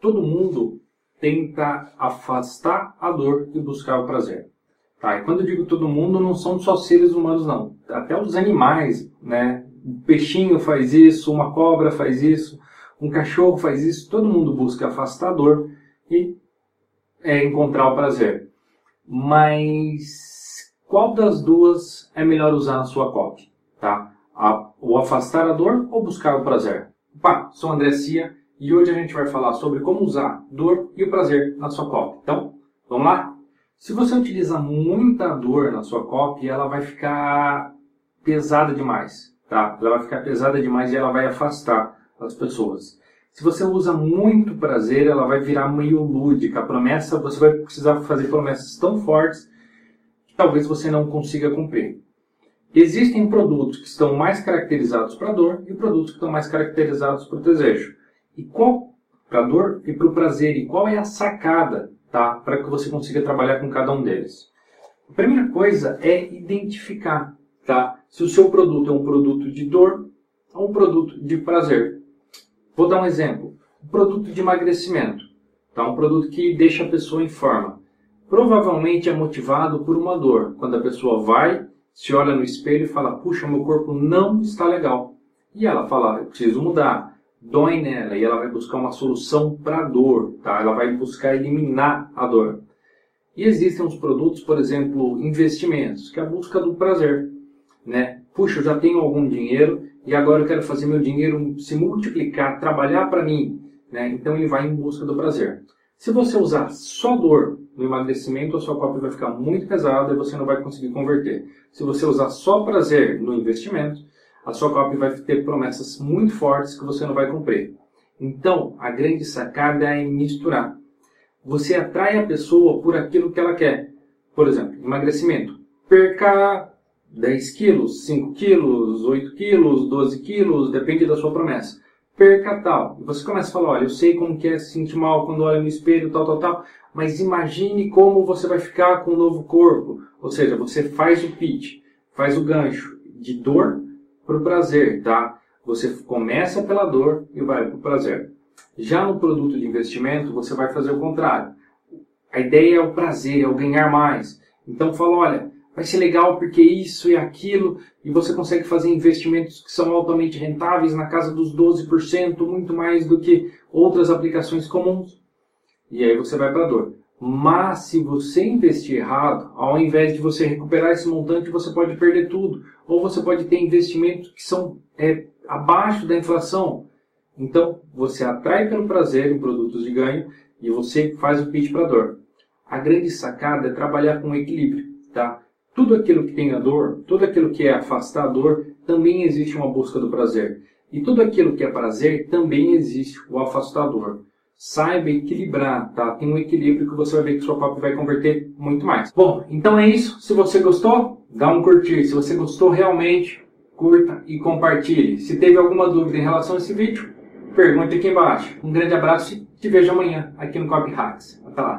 todo mundo tenta afastar a dor e buscar o prazer. Tá? E quando eu digo todo mundo, não são só seres humanos, não. Até os animais, né? Um peixinho faz isso, uma cobra faz isso, um cachorro faz isso. Todo mundo busca afastar a dor e é, encontrar o prazer. Mas qual das duas é melhor usar na sua copy? Tá? A, o afastar a dor ou buscar o prazer? Opa, sou André Cia e hoje a gente vai falar sobre como usar dor e o prazer na sua copy. Então, vamos lá? Se você utiliza muita dor na sua copy, ela vai ficar pesada demais, tá? Ela vai ficar pesada demais e ela vai afastar as pessoas. Se você usa muito prazer, ela vai virar meio lúdica. A promessa, você vai precisar fazer promessas tão fortes que talvez você não consiga cumprir. Existem produtos que estão mais caracterizados para dor e produtos que estão mais caracterizados para o desejo. E qual para dor e para o prazer? E qual é a sacada, tá, para que você consiga trabalhar com cada um deles? A primeira coisa é identificar, tá, se o seu produto é um produto de dor ou um produto de prazer. Vou dar um exemplo. Um produto de emagrecimento, tá, um produto que deixa a pessoa em forma. Provavelmente é motivado por uma dor. Quando a pessoa vai se olha no espelho e fala: Puxa, meu corpo não está legal. E ela fala: Eu preciso mudar. Dói nela e ela vai buscar uma solução para a dor, tá? Ela vai buscar eliminar a dor. E existem uns produtos, por exemplo, investimentos, que é a busca do prazer, né? Puxa, eu já tenho algum dinheiro e agora eu quero fazer meu dinheiro se multiplicar, trabalhar para mim, né? Então ele vai em busca do prazer. Se você usar só dor no emagrecimento, a sua cópia vai ficar muito pesada e você não vai conseguir converter. Se você usar só prazer no investimento, a sua cópia vai ter promessas muito fortes que você não vai cumprir. Então, a grande sacada é misturar. Você atrai a pessoa por aquilo que ela quer. Por exemplo, emagrecimento. Perca 10 quilos, 5 quilos, 8 quilos, 12 quilos, depende da sua promessa. Perca tal. E você começa a falar, olha, eu sei como que é se sentir mal quando olha no espelho, tal, tal, tal mas imagine como você vai ficar com o um novo corpo. Ou seja, você faz o pitch, faz o gancho de dor para o prazer, tá? Você começa pela dor e vai para o prazer. Já no produto de investimento, você vai fazer o contrário. A ideia é o prazer, é o ganhar mais. Então fala, olha, vai ser legal porque isso e aquilo, e você consegue fazer investimentos que são altamente rentáveis na casa dos 12%, muito mais do que outras aplicações comuns. E aí você vai para a dor. Mas se você investir errado, ao invés de você recuperar esse montante, você pode perder tudo. Ou você pode ter investimentos que são é, abaixo da inflação. Então, você atrai pelo prazer em produtos de ganho e você faz o pitch para dor. A grande sacada é trabalhar com equilíbrio, tá? Tudo aquilo que tem a dor, tudo aquilo que é afastar a dor, também existe uma busca do prazer. E tudo aquilo que é prazer, também existe o afastador saiba equilibrar, tá? Tem um equilíbrio que você vai ver que sua copy vai converter muito mais. Bom, então é isso. Se você gostou, dá um curtir. Se você gostou realmente, curta e compartilhe. Se teve alguma dúvida em relação a esse vídeo, pergunte aqui embaixo. Um grande abraço e te vejo amanhã aqui no Copy Hacks. Até lá.